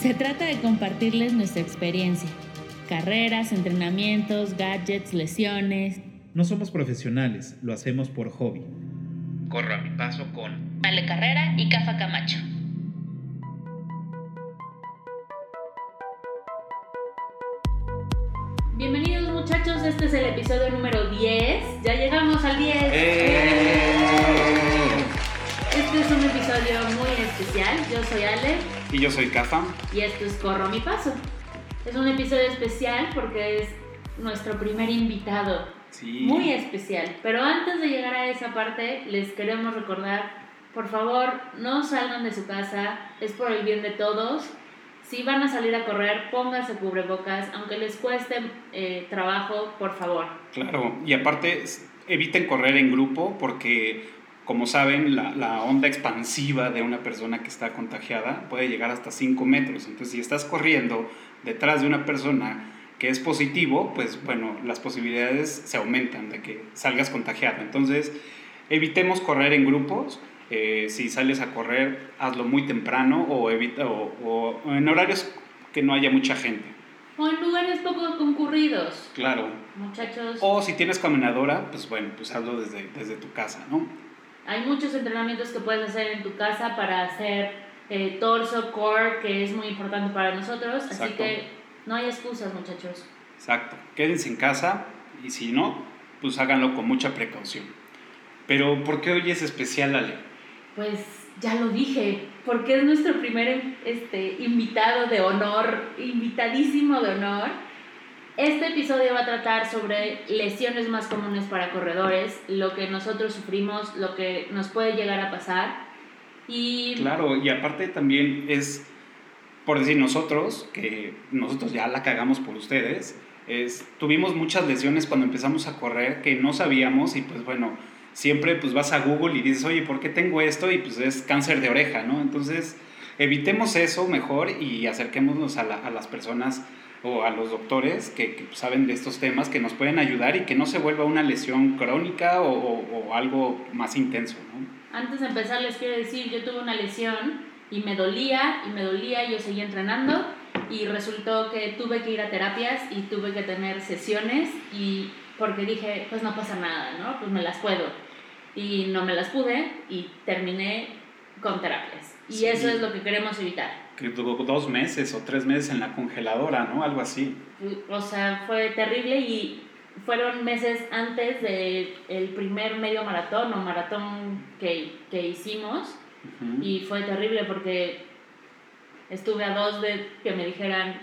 Se trata de compartirles nuestra experiencia. Carreras, entrenamientos, gadgets, lesiones. No somos profesionales, lo hacemos por hobby. Corro a mi paso con Ale Carrera y Cafa Camacho. Bienvenidos muchachos, este es el episodio número 10. Ya llegamos al 10. ¡Eh! Este es un episodio muy especial. Yo soy Ale Y yo soy Cafa. y esto es Corro a mi paso. Es un episodio especial porque es nuestro primer invitado. Sí. Muy especial. Pero antes de llegar a esa parte, les queremos recordar, por favor, no salgan de su casa, es por el bien de todos. Si van a salir a correr, pónganse cubrebocas, aunque les cueste eh, trabajo, por favor. Claro, y aparte eviten correr en grupo porque, como saben, la, la onda expansiva de una persona que está contagiada puede llegar hasta 5 metros. Entonces, si estás corriendo detrás de una persona que es positivo, pues bueno, las posibilidades se aumentan de que salgas contagiado. Entonces, evitemos correr en grupos. Eh, si sales a correr, hazlo muy temprano o, evita, o, o en horarios que no haya mucha gente. O en lugares poco concurridos. Claro, Muchachos, o si tienes caminadora, pues bueno, pues hazlo desde, desde tu casa, ¿no? Hay muchos entrenamientos que puedes hacer en tu casa para hacer eh, torso, core, que es muy importante para nosotros. Así Exacto. que no hay excusas, muchachos. Exacto. Quédense en casa y si no, pues háganlo con mucha precaución. Pero, ¿por qué hoy es especial, Ale? Pues ya lo dije, porque es nuestro primer este, invitado de honor, invitadísimo de honor. Este episodio va a tratar sobre lesiones más comunes para corredores, lo que nosotros sufrimos, lo que nos puede llegar a pasar. Y Claro, y aparte también es, por decir nosotros, que nosotros ya la cagamos por ustedes, es, tuvimos muchas lesiones cuando empezamos a correr que no sabíamos y pues bueno, siempre pues vas a Google y dices, oye, ¿por qué tengo esto? Y pues es cáncer de oreja, ¿no? Entonces, evitemos eso mejor y acerquémonos a, la- a las personas o a los doctores que, que saben de estos temas, que nos pueden ayudar y que no se vuelva una lesión crónica o, o- o algo más intenso, ¿no? antes de empezar les quiero decir, yo tuve una lesión y me dolía y me dolía, y yo seguía entrenando y resultó que tuve que ir a terapias y tuve que tener sesiones y porque dije, pues no pasa nada, ¿no? Pues me las puedo. Y no me las pude y terminé con terapias. Y Sí. eso es lo que queremos evitar. Que duró dos meses o tres meses en la congeladora, ¿no? Algo así. O sea, fue terrible y fueron meses antes del el primer medio maratón o maratón que, que hicimos. Ujú. Y fue terrible porque estuve a dos de que me dijeran,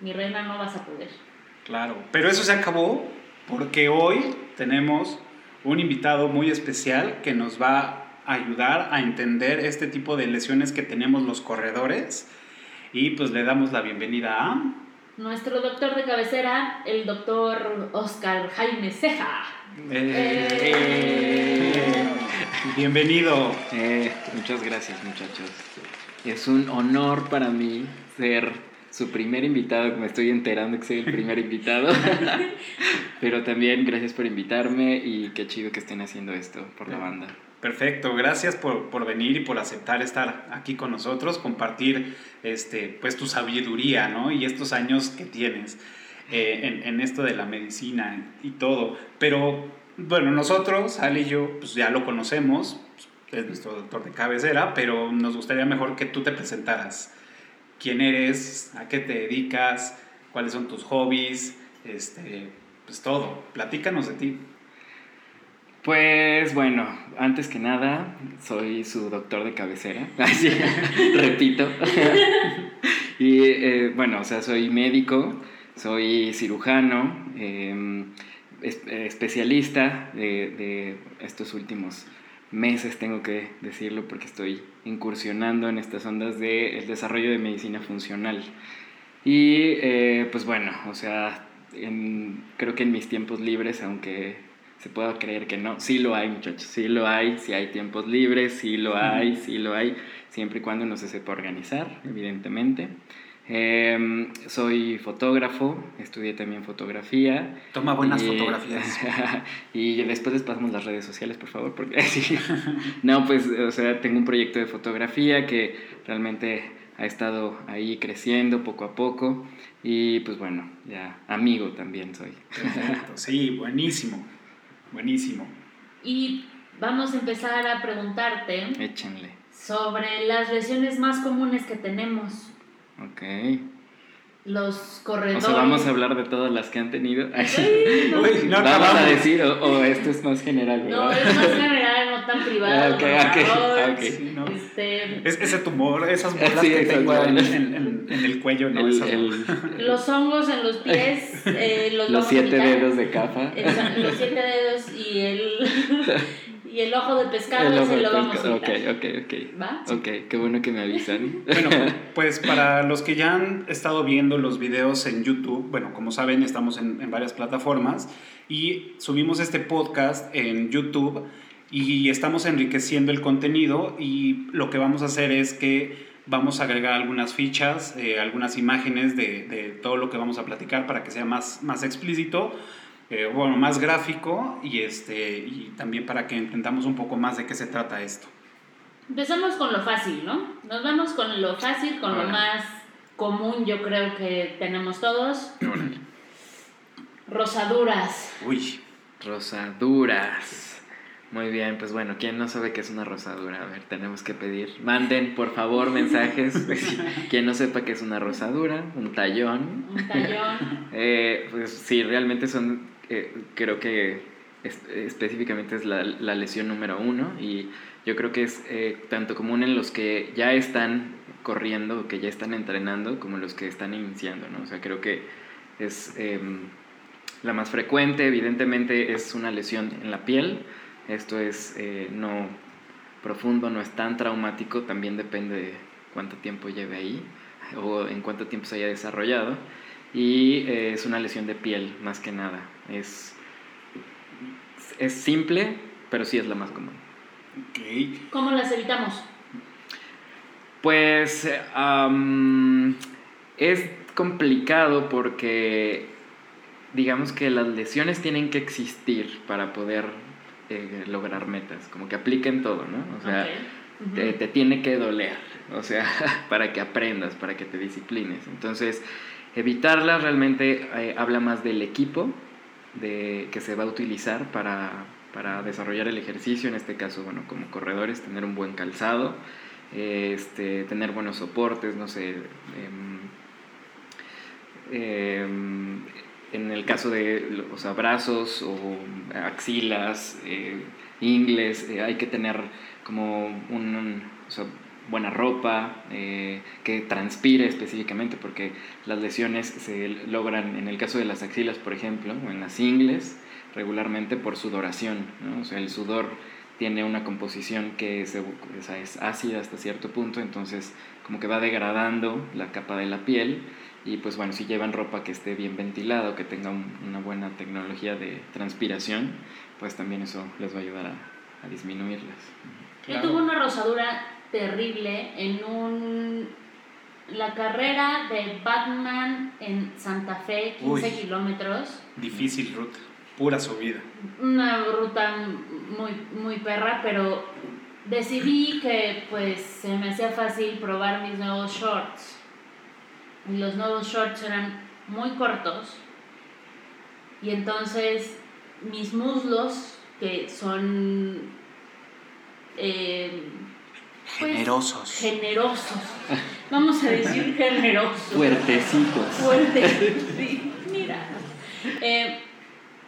mi reina, no vas a poder. Claro, pero eso se acabó porque hoy tenemos un invitado muy especial que nos va ayudar a entender este tipo de lesiones que tenemos los corredores y pues le damos la bienvenida a... Nuestro doctor de cabecera, el doctor Oscar Jaime Ceja. Eh, Bienvenido. Eh, muchas gracias muchachos. Es un honor para mí ser su primer invitado, me estoy enterando que soy el primer invitado. Pero también gracias por invitarme y qué chido que estén haciendo esto por la banda. Perfecto, gracias por, por venir y por aceptar estar aquí con nosotros, compartir este, pues, tu sabiduría ¿no? y estos años que tienes eh, en, en esto de la medicina y todo. Pero bueno, nosotros, Ale y yo, pues ya lo conocemos, es nuestro doctor de cabecera, pero nos gustaría mejor que tú te presentaras. ¿Quién eres? ¿A qué te dedicas? ¿Cuáles son tus hobbies? Este, pues todo, platícanos de ti. Pues bueno, antes que nada, soy su doctor de cabecera. Así, repito. y eh, bueno, o sea, soy médico, soy cirujano, es- eh, especialista de, de estos últimos meses, tengo que decirlo, porque estoy incursionando en estas ondas del desarrollo de medicina funcional. Y eh, pues bueno, o sea, creo que en mis tiempos libres, aunque se pueda creer que no, sí lo hay muchachos, sí lo hay, sí hay tiempos libres, sí lo hay, sí lo hay, siempre y cuando uno se sepa organizar, evidentemente. Eh, soy fotógrafo, estudié también fotografía. Toma buenas Y- fotografías. y después les pasamos las redes sociales, por favor, porque sí. No, pues, o sea, tengo un proyecto de fotografía que realmente ha estado ahí creciendo poco a poco. Y pues bueno, ya amigo también soy. Perfecto, sí, buenísimo, buenísimo. Y vamos a empezar a preguntarte Échenle. sobre las lesiones más comunes que tenemos. Ok. Los O corredores. sea, vamos a hablar de todas las que han tenido. Ay, no. Uy, no vamos a decir, o, o esto es más general, No, ¿verdad? es más general, tan privado. Ah, ok, por ok, favor. ok. Sí, ¿no? Este, Es, ese tumor, esas bolas Sí, que tengo en, en- en- en el cuello, ¿no? El- el- los hongos en los pies, eh, los, los siete dedos de cafa. Esa- los siete dedos y el, y el ojo de pescado, El ese ojo de lo vamos a pescado. Ok, ok, ok. ¿Va? Ok, qué bueno que me avisan. Bueno, pues para los que ya han estado viendo los videos en YouTube, bueno, como saben, estamos en, en varias plataformas y subimos este podcast en YouTube y estamos enriqueciendo el contenido y lo que vamos a hacer es que vamos a agregar algunas fichas, eh, algunas imágenes de, de todo lo que vamos a platicar para que sea más, más explícito. eh, bueno, más gráfico y, este, y también para que entendamos un poco más de qué se trata esto. Empezamos con lo fácil, ¿no? Nos vamos con lo fácil, con lo más común, yo creo que tenemos todos. Rosaduras. Uy, Rosaduras. Muy bien, pues bueno, ¿quién no sabe qué es una rosadura? A ver, tenemos que pedir. Manden, por favor, mensajes. Quien no sepa qué es una rosadura, un tallón. Un tallón. Eh, pues sí, realmente son, eh, creo que es- específicamente es la, la lesión número uno y yo creo que es eh, tanto común en los que ya están corriendo o que ya están entrenando como los que están iniciando, ¿no? O sea, creo que es em, la más frecuente, evidentemente es una lesión en la piel, esto es eh, no profundo, no es tan traumático, también depende de cuánto tiempo lleve ahí o en cuánto tiempo se haya desarrollado y eh, es una lesión de piel más que nada. Es, es simple, pero sí es la más común. ¿Cómo las evitamos? Pues es complicado porque digamos que las lesiones tienen que existir para poder eh, lograr metas, como que apliquen todo, ¿no? O sea, te, te tiene que doler, o sea, para que aprendas, para que te disciplines. Entonces, evitarlas realmente eh, habla más del equipo de, que se va a utilizar para, para desarrollar el ejercicio, en este caso, bueno, como corredores, tener un buen calzado, eh, este, tener buenos soportes, no sé. em, en el caso de los brazos o axilas, eh, ingles, eh, hay que tener como un, buena ropa, eh, que transpire específicamente, porque las lesiones se logran, en el caso de las axilas, por ejemplo, o en las ingles, regularmente por sudoración. O sea, el sudor tiene una composición que es ácida hasta cierto punto, entonces como que va degradando la capa de la piel y pues bueno, si llevan ropa que esté bien ventilada o que tenga un- una buena tecnología de transpiración, pues también eso les va a ayudar a, a disminuirlas. Yo Claro. tuve una rosadura terrible en un la carrera de Batman en Santa Fe, 15 Uy. kilómetros. Difícil ruta, pura subida. Una ruta muy, muy perra, pero decidí que pues se me hacía fácil probar mis nuevos shorts. Y los nuevos shorts eran muy cortos. Y entonces mis muslos, que son... eh, pues, Generosos. generosos. Vamos a decir generosos. Fuertecitos. Fuerte. Sí, mira. Eh,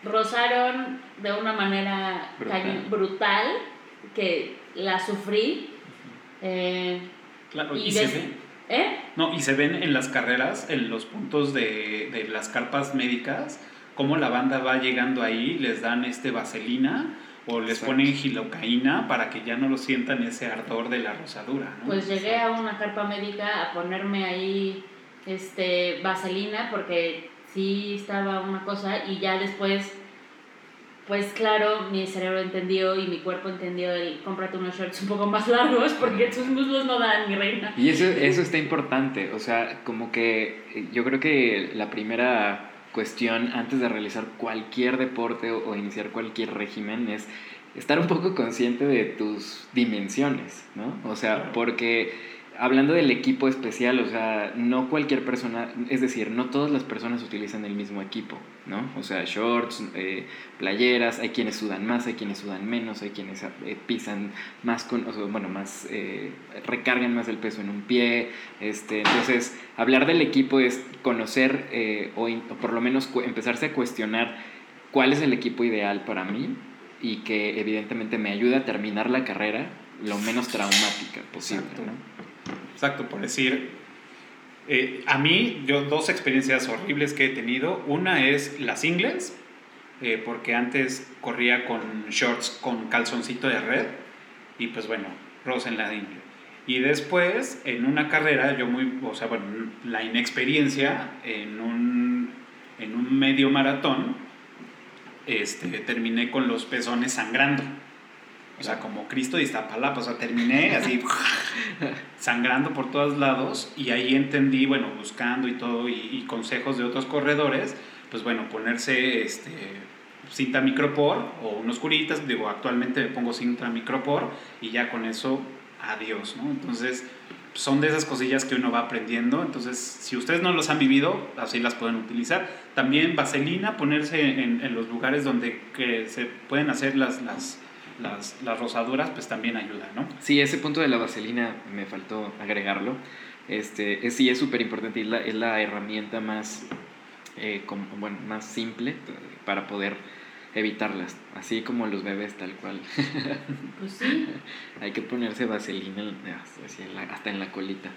rozaron de una manera Brutal. brutal, que la sufrí. Eh, Claro, y, y se ¿eh? no, y se ven en las carreras, en los puntos de, de las carpas médicas, cómo la banda va llegando ahí, les dan este vaselina o les Exacto. ponen gilocaína para que ya no lo sientan ese ardor de la rosadura. ¿no? Pues llegué a una carpa médica a ponerme ahí este vaselina porque sí estaba una cosa y ya después pues claro, mi cerebro entendió y mi cuerpo entendió el cómprate unos shorts un poco más largos porque tus muslos no dan mi reina. Y eso, eso está importante, o sea, como que eh, yo creo que la primera cuestión antes de realizar cualquier deporte o, o iniciar cualquier régimen es estar un poco consciente de tus dimensiones, ¿no? O sea, porque hablando del equipo especial, o sea, no cualquier persona, es decir, no todas las personas utilizan el mismo equipo, ¿no? O sea, shorts, eh, playeras, hay quienes sudan más, hay quienes sudan menos, hay quienes eh, pisan más con, o sea, bueno, más, eh, recargan más el peso en un pie, este, entonces, hablar del equipo es conocer o, o, por lo menos empezarse a cuestionar cuál es el equipo ideal para mí y que evidentemente me ayude a terminar la carrera lo menos traumática posible, ¿no? Exacto, por decir, eh, a mí, yo dos experiencias horribles que he tenido. Una es las ingles, eh, porque antes corría con shorts con calzoncito de red y pues bueno, rosa en la. Y después, en una carrera, yo muy, o sea, bueno, la inexperiencia en un, en un medio maratón, este, terminé con los pezones sangrando. O sea, como Cristo de Iztapalapa, o sea, terminé así sangrando por todos lados y ahí entendí, bueno, buscando y todo y, consejos de otros corredores, pues bueno, ponerse este, cinta micropor o unos curitas, digo, actualmente me pongo cinta micropor y ya con eso, adiós, ¿no? Entonces, son de esas cosillas que uno va aprendiendo, entonces, si ustedes no los han vivido, así las pueden utilizar. También vaselina, ponerse en, en los lugares donde que se pueden hacer las, las las, las, rosaduras, pues también ayuda, ¿no? Sí, ese punto de la vaselina me faltó agregarlo. Este, es, sí, es súper importante y la, es la herramienta más, eh, bueno, más simple para poder evitarlas, así como los bebés tal cual. Pues sí. Hay que ponerse vaselina hasta en la colita,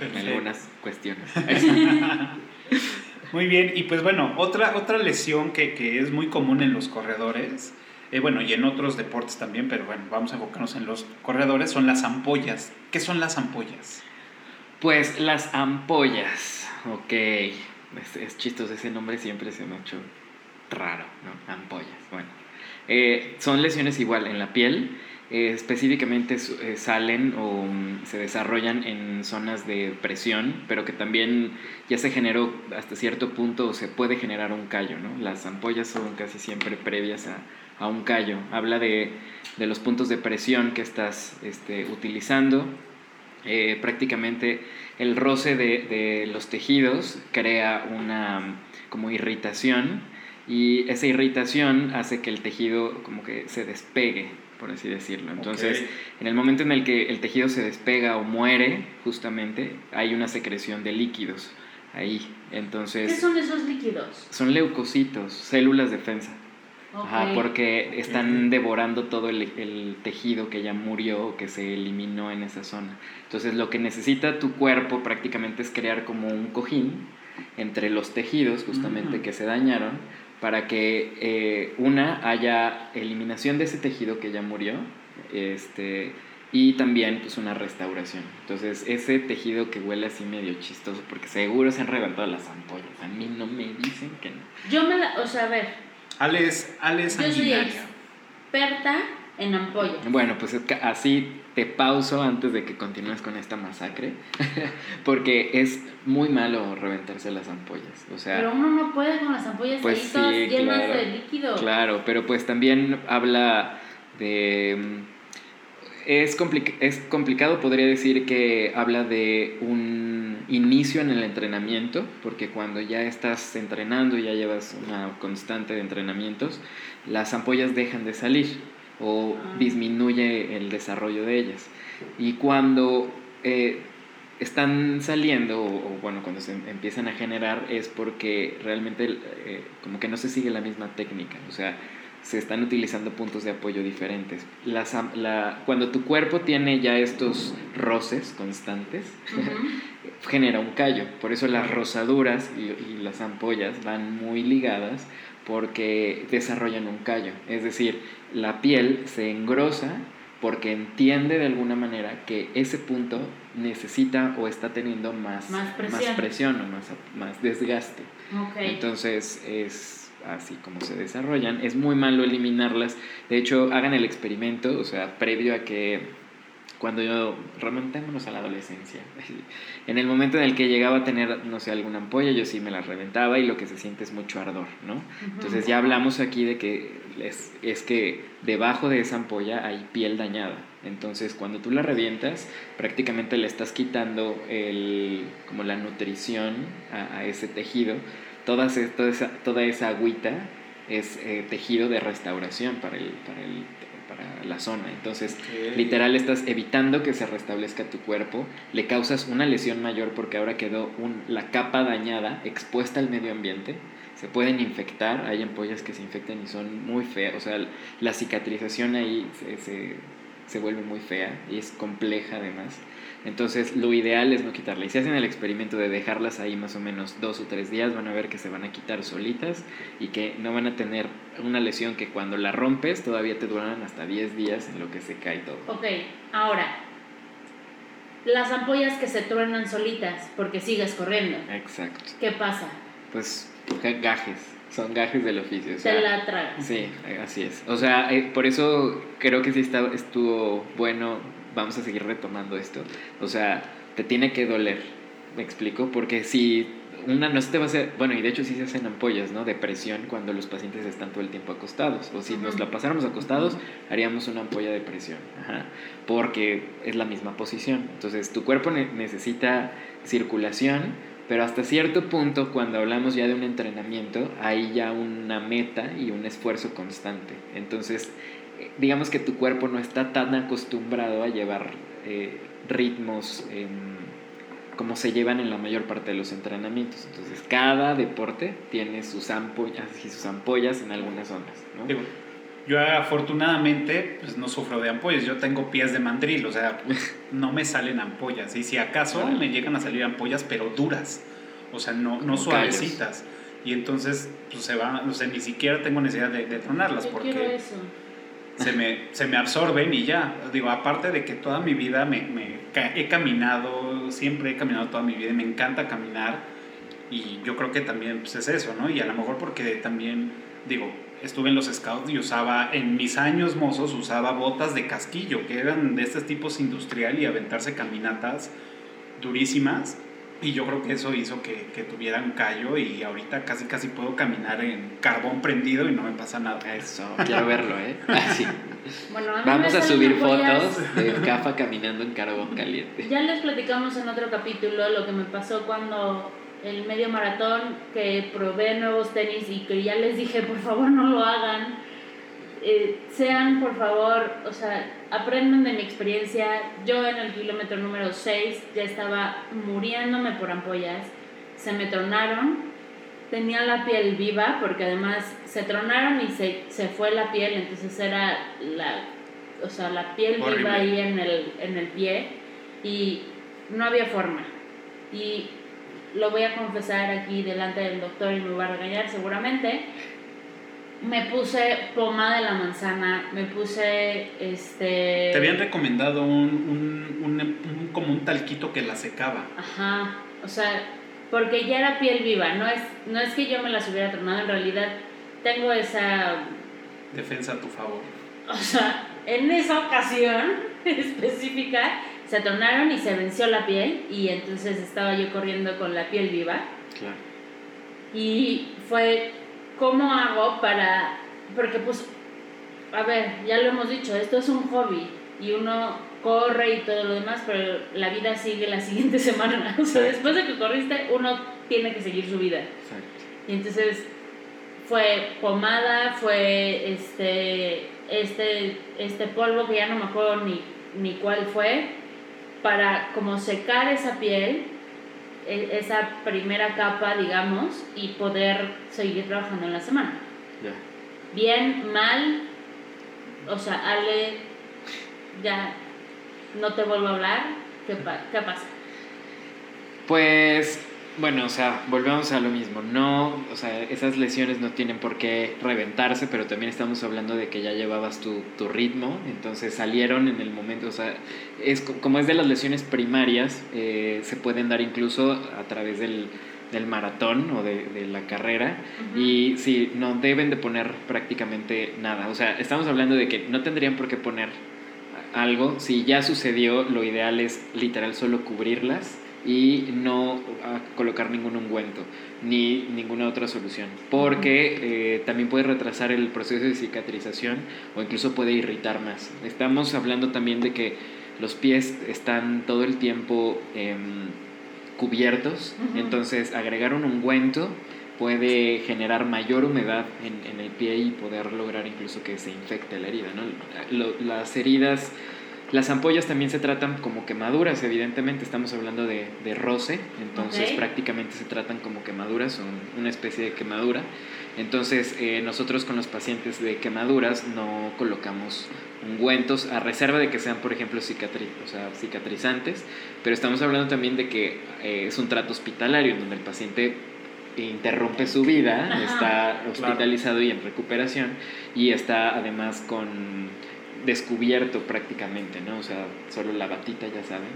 en algunas cuestiones. muy bien, y pues bueno, otra, otra lesión que, que es muy común en los corredores eh, bueno, y en otros deportes también, pero bueno, vamos a enfocarnos en los corredores, son las ampollas. ¿Qué son las ampollas? Pues las ampollas, ok. Es, chistoso, ese nombre siempre se me ha hecho raro, ¿no? Ampollas, bueno. Eh, son lesiones igual en la piel, eh, específicamente salen o mm, se desarrollan en zonas de presión, pero que también ya se generó hasta cierto punto o se puede generar un callo, ¿no? Las ampollas son casi siempre previas a a un callo. Habla de, los puntos de presión que estás este, utilizando. Eh, prácticamente el roce de, los tejidos crea una como irritación y esa irritación hace que el tejido como que se despegue, por así decirlo. Entonces, en el momento en el que el tejido se despega o muere, justamente, hay una secreción de líquidos ahí. Entonces, ¿Qué son esos líquidos? Son leucocitos, células defensa. Ajá, porque están devorando todo el, tejido que ya murió o que se eliminó en esa zona. Entonces lo que necesita tu cuerpo prácticamente es crear como un cojín entre los tejidos justamente que se dañaron para que eh, una haya eliminación de ese tejido que ya murió este, y también pues una restauración. Entonces ese tejido que huele así medio chistoso porque seguro se han reventado las ampollas. A mí no me dicen que no. Yo me la, o sea, a ver, Alex, Alex Yo soy experta en ampollas. Bueno, pues es que así te pauso antes de que continúes con esta masacre, porque es muy malo reventarse las ampollas. O sea, pero uno no puede con las ampollas pues ahí llenas de líquido. Claro, pero pues también habla de es, es complicado, podría decir que habla de un inicio en el entrenamiento, porque cuando ya estás entrenando y ya llevas una constante de entrenamientos, las ampollas dejan de salir o ah. disminuye el desarrollo de ellas. Y cuando eh, están saliendo, o, bueno, cuando se empiezan a generar, es porque realmente eh, como que no se sigue la misma técnica. O sea, se están utilizando puntos de apoyo diferentes. la, cuando tu cuerpo tiene ya estos roces constantes, genera un callo. Por eso las rosaduras y, las ampollas van muy ligadas porque desarrollan un callo. Es decir, la piel se engrosa porque entiende de alguna manera que ese punto necesita o está teniendo más, más, presión. o más, más desgaste. Entonces es así como se desarrollan. Es muy malo eliminarlas. De hecho, hagan el experimento, o sea, previo a que cuando yo remontémonos a la adolescencia. En el momento en el que llegaba a tener, no sé, alguna ampolla, yo sí me la reventaba y lo que se siente es mucho ardor, ¿no? Entonces ya hablamos aquí de que es, es que debajo de esa ampolla hay piel dañada. Entonces, cuando tú la revientas, prácticamente le estás quitando el, como la nutrición a, a ese tejido. Toda, esa, toda, esa, toda esa agüita es eh, tejido de restauración para, el, para, el, para la zona. Entonces, literal estás evitando que se restablezca tu cuerpo, le causas una lesión mayor porque ahora quedó un, la capa dañada, expuesta al medio ambiente. Se pueden infectar, hay ampollas que se infectan y son muy feas, o sea, la cicatrización ahí se, se, se vuelve muy fea y es compleja además. Entonces, lo ideal es no quitarla. Y si hacen el experimento de dejarlas ahí más o menos dos o tres días, van a ver que se van a quitar solitas y que no van a tener una lesión que cuando la rompes todavía te duran hasta 10 días en lo que se cae todo. Ok, ahora, las ampollas que se truenan solitas porque sigues corriendo, Exacto. ¿qué pasa? Pues ga- gajes, son gajes del oficio. o sea, la tragas. Sí, así es. O sea, eh, por eso creo que sí está, estuvo bueno, vamos a seguir retomando esto. O sea, te tiene que doler, me explico, porque si una no se te va a hacer, bueno, y de hecho sí se hacen ampollas, ¿no? De presión cuando los pacientes están todo el tiempo acostados. O si nos la pasáramos acostados, haríamos una ampolla de presión, ajá, porque es la misma posición. Entonces, tu cuerpo ne- necesita circulación, pero hasta cierto punto, cuando hablamos ya de un entrenamiento, hay ya una meta y un esfuerzo constante. Entonces, digamos que tu cuerpo no está tan acostumbrado a llevar eh, ritmos em, como se llevan en la mayor parte de los entrenamientos. Entonces, cada deporte tiene sus ampollas y sus ampollas en algunas zonas. ¿no? Digo, yo afortunadamente pues no sufro de ampollas, yo tengo pies de mandril, o sea, no me salen ampollas. Y si acaso Órale. me llegan a salir ampollas, pero duras, o sea, no, no suavecitas. Y entonces, pues se van, o sea, ni siquiera tengo necesidad de, de tronarlas Yo quiero porque eso. Se me, se me absorben y ya. Digo, aparte de que toda mi vida me, he caminado, siempre he caminado toda mi vida y me encanta caminar. Y yo creo que también pues, es eso, ¿no? Y a lo mejor porque también, digo, estuve en los scouts y usaba, en mis años mozos, usaba botas de casquillo, que eran de estos tipos industrial y aventarse caminatas durísimas. Y yo creo que eso hizo que, que tuviera un callo y ahorita casi casi puedo caminar en carbón prendido y no me pasa nada. Eso, quiero verlo, ¿eh? Así. Bueno, a Vamos a subir fotos de Cafa caminando en carbón caliente. Ya les platicamos en otro capítulo lo que me pasó cuando el medio maratón, que probé nuevos tenis y que ya les dije, por favor no lo hagan. Eh, sean, por favor, o sea, aprendan de mi experiencia. Yo en el kilómetro número 6 ya estaba muriéndome por ampollas. Se me tronaron. Tenía la piel viva porque además se tronaron y se, se fue la piel, entonces era la, o sea, la piel Horrible. viva ahí en el, en el pie y no había forma. Y lo voy a confesar aquí delante del doctor y me va a regañar seguramente. Me puse pomada de la manzana, me puse este... Te habían recomendado un, un, un- un- como un talquito que la secaba. Ajá, o sea, porque ya era piel viva, no es, no es que yo me las hubiera tronado, en realidad tengo esa, Defensa a tu favor. o sea, en esa ocasión específica se tronaron y se venció la piel y entonces estaba yo corriendo con la piel viva Claro. y fue, ¿cómo hago para, porque pues, a ver, ya lo hemos dicho, esto es un hobby y uno corre y todo lo demás, pero la vida sigue la siguiente semana. O sea, después de que corriste, uno tiene que seguir su vida. Exacto. Y entonces fue pomada, fue este, este, este polvo que ya no me acuerdo ni, ni cuál fue, para como secar esa piel, esa primera capa, digamos, y poder seguir trabajando en la semana. Ya. Bien, mal, o sea, Ale, ya no te vuelvo a hablar, ¿qué, pa- qué pasa? Pues, bueno, o sea, volvemos a lo mismo. No, o sea, esas lesiones no tienen por qué reventarse, pero también estamos hablando de que ya llevabas tu, tu ritmo, entonces salieron en el momento, o sea, es co- como es de las lesiones primarias, eh, se pueden dar incluso a través del, del maratón o de, de la carrera. Y sí, no deben de poner prácticamente nada. O sea, estamos hablando de que no tendrían por qué poner algo. Si ya sucedió, lo ideal es literal solo cubrirlas y no a colocar ningún ungüento ni ninguna otra solución, porque eh, también puede retrasar el proceso de cicatrización o incluso puede irritar más. Estamos hablando también de que los pies están todo el tiempo em, cubiertos, Ujú. entonces agregar un ungüento puede generar mayor humedad en, en el pie y poder lograr incluso que se infecte la herida. ¿no? Lo- las heridas, las ampollas también se tratan como quemaduras, evidentemente estamos hablando de, de roce, entonces prácticamente se tratan como quemaduras, son una especie de quemadura. Entonces eh, nosotros con los pacientes de quemaduras no colocamos ungüentos a reserva de que sean, por ejemplo, cicatri o sea, cicatrizantes, pero estamos hablando también de que eh, es un trato hospitalario en donde el paciente interrumpe su vida, Ajá. está hospitalizado y en recuperación y está además con descubierto prácticamente, ¿no? O sea, solo la batita, ya saben.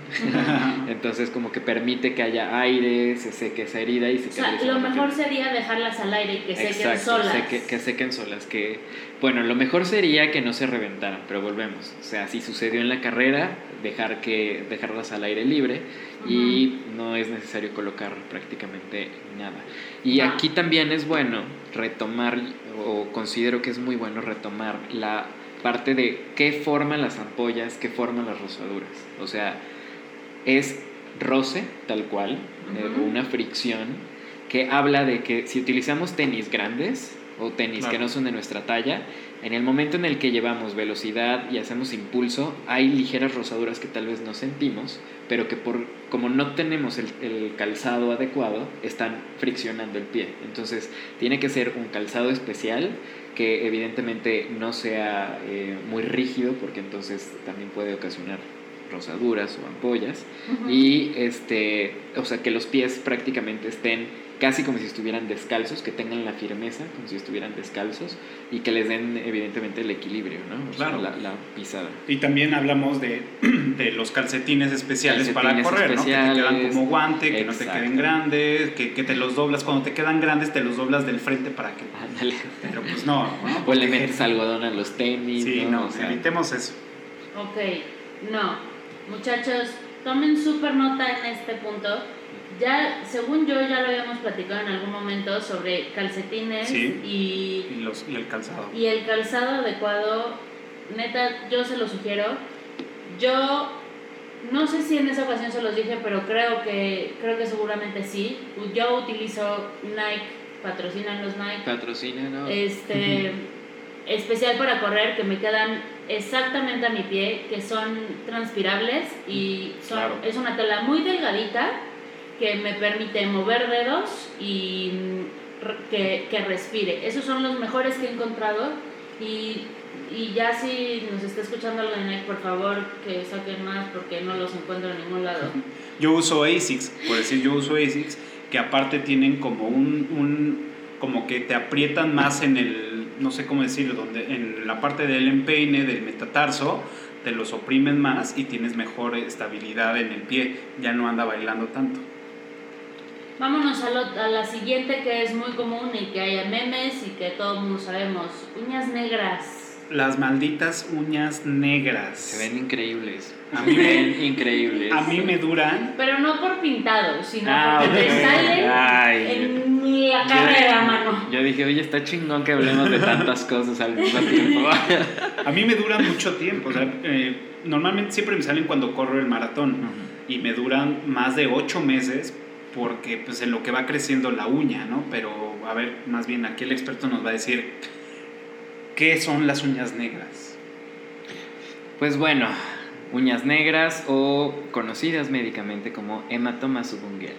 Entonces como que permite que haya aire, se seque esa herida y se O sea, lo mejor sería dejarlas al aire y que sequen Exacto, solas. seque- que sequen solas. Que, bueno, lo mejor sería que no se reventaran, pero volvemos. O sea, si sucedió en la carrera, dejar que, dejarlas al aire libre y no es necesario colocar prácticamente nada. Y Ah. aquí también es bueno retomar, o considero que es muy bueno retomar la parte de qué forman las ampollas, qué forman las rosaduras. O sea, es roce, tal cual, eh, Ujú. una fricción que habla de que si utilizamos tenis grandes o tenis que no son de nuestra talla, en el momento en el que llevamos velocidad y hacemos impulso, hay ligeras rosaduras que tal vez no sentimos, pero que por como no tenemos el, el calzado adecuado, están friccionando el pie. Entonces, tiene que ser un calzado especial que evidentemente no sea eh, muy rígido, porque entonces también puede ocasionar rosaduras o ampollas. Ujú. Y este, o sea, que los pies prácticamente estén casi como si estuvieran descalzos, que tengan la firmeza como si estuvieran descalzos y que les den evidentemente el equilibrio, ¿no? O sea, Claro. la, la pisada. Y también hablamos de, de los calcetines especiales para Calcetines correr, ¿no? Que te quedan especiales. como guante, que no te Exacto. queden grandes, que, que te los doblas. Cuando te quedan grandes, te los doblas del frente para que... Ándale. Pero pues no, ¿no? O le metes algodón a los tenis, Sí, ¿no? no, O sea, evitemos eso. Ok, no. Muchachos, tomen súper nota en este punto. Ya, según yo, ya lo habíamos platicado en algún momento sobre calcetines Sí. y, Y, los, y el calzado. y el calzado adecuado. Neta, yo se lo sugiero. Yo no sé si en esa ocasión se los dije, pero creo que, creo que seguramente sí. Yo utilizo Nike, patrocinan los Nike. patrocina, ¿no? este especial para correr que me quedan exactamente a mi pie que son transpirables y son, Claro. es una tela muy delgadita que me permite mover dedos y mm, que, que respire esos son los mejores que he encontrado y, y ya si nos está escuchando Nike por favor que saquen más porque no los encuentro en ningún lado Yo uso ASICS, por decir yo uso ASICS, que aparte tienen como un, un como que te aprietan más en el, no sé cómo decirlo, donde en la parte del empeine, del metatarso, te los oprimen más y tienes mejor estabilidad en el pie, ya no anda bailando tanto. Vámonos a, lo- a la siguiente que es muy común y que haya memes y que todo el mundo sabemos. Uñas negras. Las malditas uñas negras. Se ven increíbles. A mí me- increíbles. A mí me duran. Pero no por pintado, sino Ah, porque te ok. salen Ay. en la carrera, mano. Yo dije, oye, está chingón que hablemos de tantas cosas al mismo tiempo. A mí me duran mucho tiempo. O sea, eh, normalmente siempre me salen cuando corro el maratón. y me duran más de ocho meses porque pues en lo que va creciendo la uña, ¿no? Pero a ver, más bien aquí el experto nos va a decir qué son las uñas negras. Pues bueno, uñas negras o conocidas médicamente como hematoma subungual.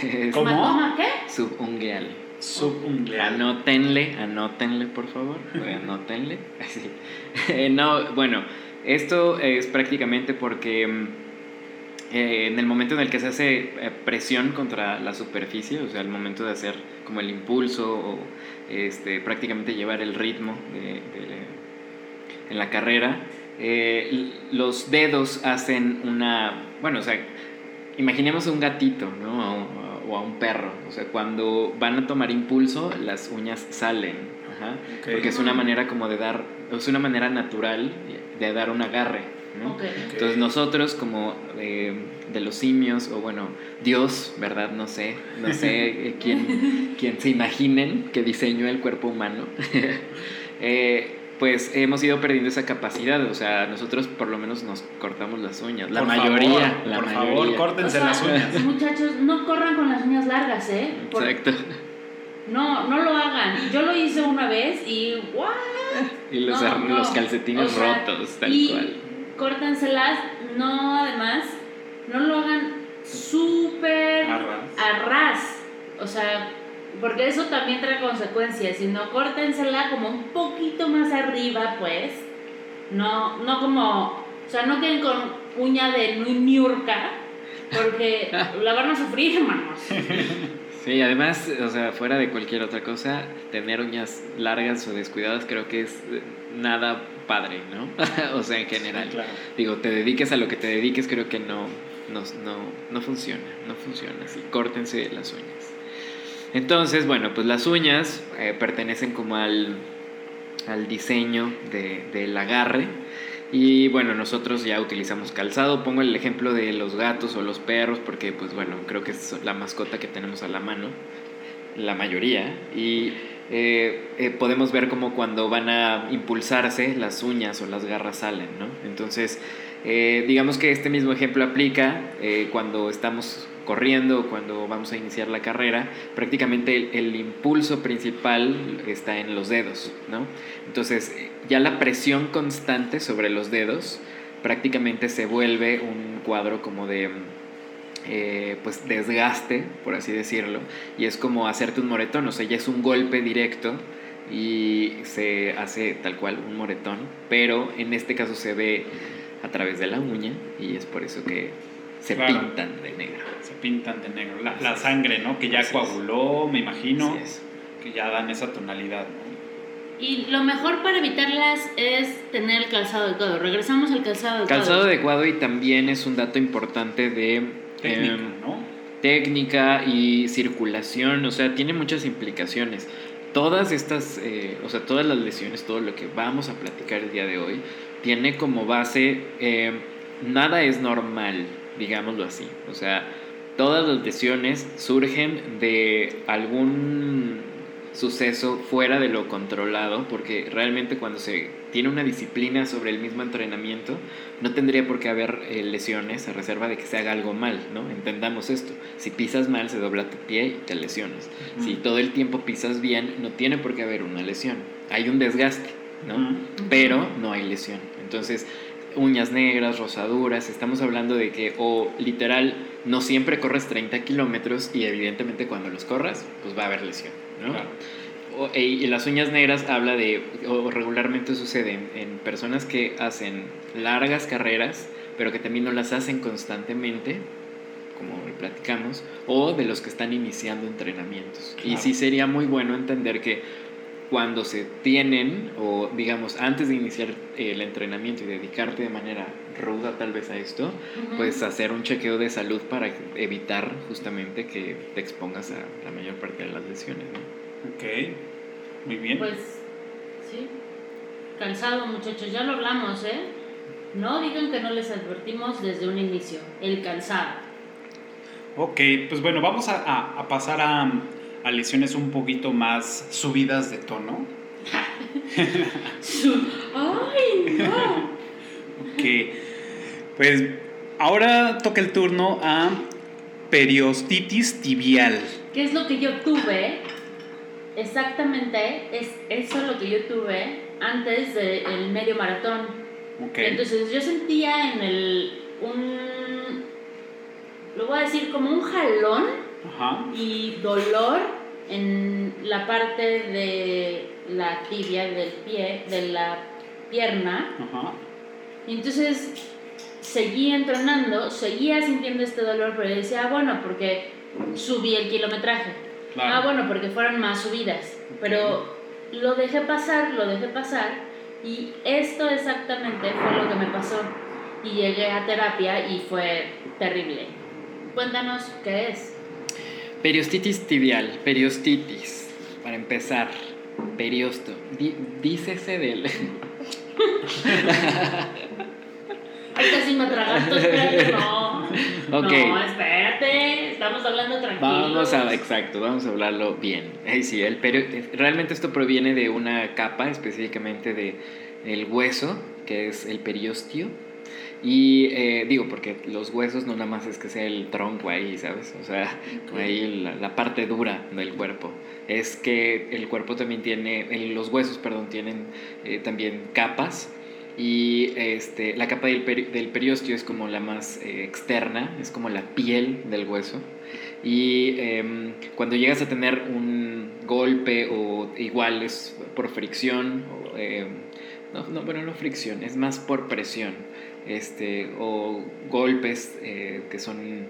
¿Cómo? ¿Hematoma qué? Subungual. Subungual. Anótenle, anótenle por favor, anótenle. Eh, no, bueno, esto es prácticamente porque mm, eh, en el momento en el que se hace eh, presión contra la superficie, o sea, el momento de hacer como el impulso o este, prácticamente llevar el ritmo de, de- en la carrera, eh, los dedos hacen una, bueno, o sea, imaginemos un gatito, ¿no? O, o a un perro, o sea, cuando van a tomar impulso, las uñas salen, ajá, porque es una manera como de dar, es una manera natural de dar un agarre, ¿no? Ok. Entonces nosotros como eh, de los simios, o bueno, Dios, ¿verdad? No sé, no sé eh, quién, quién se imaginen que diseñó el cuerpo humano, eh, pues hemos ido perdiendo esa capacidad, o sea, nosotros por lo menos nos cortamos las uñas, la Por mayoría, favor, la por mayoría. favor, O córtense sea, las uñas. Muchachos, no corran con las uñas largas, ¿eh? Por- Exacto. No, no lo hagan. Yo lo hice una vez y ¡guau! Y los, No, ar- no. los calcetines O sea, rotos, tal y cual. Córtenselas, no además, no lo hagan súper A ras. a ras. O sea, porque eso también trae consecuencias. Si no, córtensela como un poquito más arriba, pues. No, no como. O sea, no queden con uña de niurka, porque la van a sufrir, hermanos. Sí, además, o sea, fuera de cualquier otra cosa, tener uñas largas o descuidadas creo que es eh, nada padre, ¿no? o sea, en general. Claro. Digo, te dediques a lo que te dediques, creo que no, no, no, no funciona, no funciona así. Córtense las uñas. Entonces, bueno, pues las uñas eh, pertenecen como al, al diseño de, del agarre. Y bueno, nosotros ya utilizamos calzado. Pongo el ejemplo de los gatos o los perros porque pues bueno, creo que es la mascota que tenemos a la mano, la mayoría. Y eh, eh, podemos ver como cuando van a impulsarse las uñas o las garras salen, ¿no? Entonces, eh, digamos que este mismo ejemplo aplica cuando estamos corriendo o cuando vamos a iniciar la carrera, prácticamente el, el impulso principal está en los dedos, ¿no? Entonces, eh, ya la presión constante sobre los dedos prácticamente se vuelve un cuadro como de eh, pues desgaste, por así decirlo, y es como hacerte un moretón, o sea, ya es un golpe directo y se hace tal cual un moretón, pero en este caso se ve a través de la uña y es por eso que se Claro. pintan de negro. Pintan de negro. La, sangre, ¿no? Que ya Así es. coaguló, me imagino. Así es. Que ya dan esa tonalidad, ¿no? Y lo mejor para evitarlas es tener el calzado adecuado. Regresamos al calzado adecuado. Calzado adecuado y también es un dato importante de Técnica, em, ¿no? técnica y circulación, o sea, tiene muchas implicaciones. Todas estas, eh, o sea, todas las lesiones, todo lo que vamos a platicar el día de hoy, tiene como base, eh, nada es normal, digámoslo así. O sea, todas las lesiones surgen de algún suceso fuera de lo controlado, porque realmente cuando se tiene una disciplina sobre el mismo entrenamiento, no tendría por qué haber eh, lesiones a reserva de que se haga algo mal, ¿no? Entendamos esto. Si pisas mal, se dobla tu pie y te lesionas. Si todo el tiempo pisas bien, no tiene por qué haber una lesión. Hay un desgaste, ¿no? Pero no hay lesión. Entonces, uñas negras, rosaduras, estamos hablando de que, o literal, no siempre corres 30 kilómetros y evidentemente cuando los corras, pues va a haber lesión, ¿no? Claro. O- e- y las uñas negras habla de, o regularmente sucede en, en personas que hacen largas carreras, pero que también no las hacen constantemente, como platicamos, o de los que están iniciando entrenamientos. Y sí sería muy bueno entender que cuando se tienen, o digamos, antes de iniciar el entrenamiento y dedicarte de manera ruda tal vez a esto, pues hacer un chequeo de salud para evitar justamente que te expongas a la mayor parte de las lesiones. ¿no? Ok. Muy bien. Pues, sí. Calzado, muchachos, ya lo hablamos, ¿eh? No digan que no les advertimos desde un inicio. El calzado. Ok, pues bueno, vamos a, a- a pasar a, a lesiones un poquito más subidas de tono. ¡Ay, no! Que, pues, ahora toca el turno a periostitis tibial. ¿Qué es lo que yo tuve? Exactamente, es eso lo que yo tuve antes del medio maratón. Ok. Entonces yo sentía en el un lo voy a decir como un jalón Ajá. y dolor en la parte de la tibia del pie, de la pierna. Ajá. Y entonces seguía entrenando, seguía sintiendo este dolor, pero decía, ah, bueno, porque subí el kilometraje. Claro. Ah, bueno, porque fueron más subidas. Pero lo dejé pasar, lo dejé pasar. Y esto exactamente fue lo que me pasó. Y llegué a terapia y fue terrible. Cuéntanos qué es. Periostitis tibial, periostitis, para empezar, periosto, Di- dícese del... casi me atraganto, espérate, no. Ok. No, espérate, estamos hablando tranquilos. Vamos a, exacto, vamos a hablarlo bien. Ay, sí, el perio- realmente esto proviene de una capa, específicamente de el hueso, que es el periostio. Y eh, digo, porque los huesos no nada más es que sea el tronco ahí, ¿sabes? O sea, ahí la, la parte dura del cuerpo. Es que el cuerpo también tiene, los huesos, perdón, tienen eh, también capas. Y este, la capa del, peri- es como la más eh, externa, es como la piel del hueso. Y em, cuando llegas a tener un golpe o igual es por fricción, em, no, no, bueno, no fricción, es más por presión, este, o golpes eh, que son,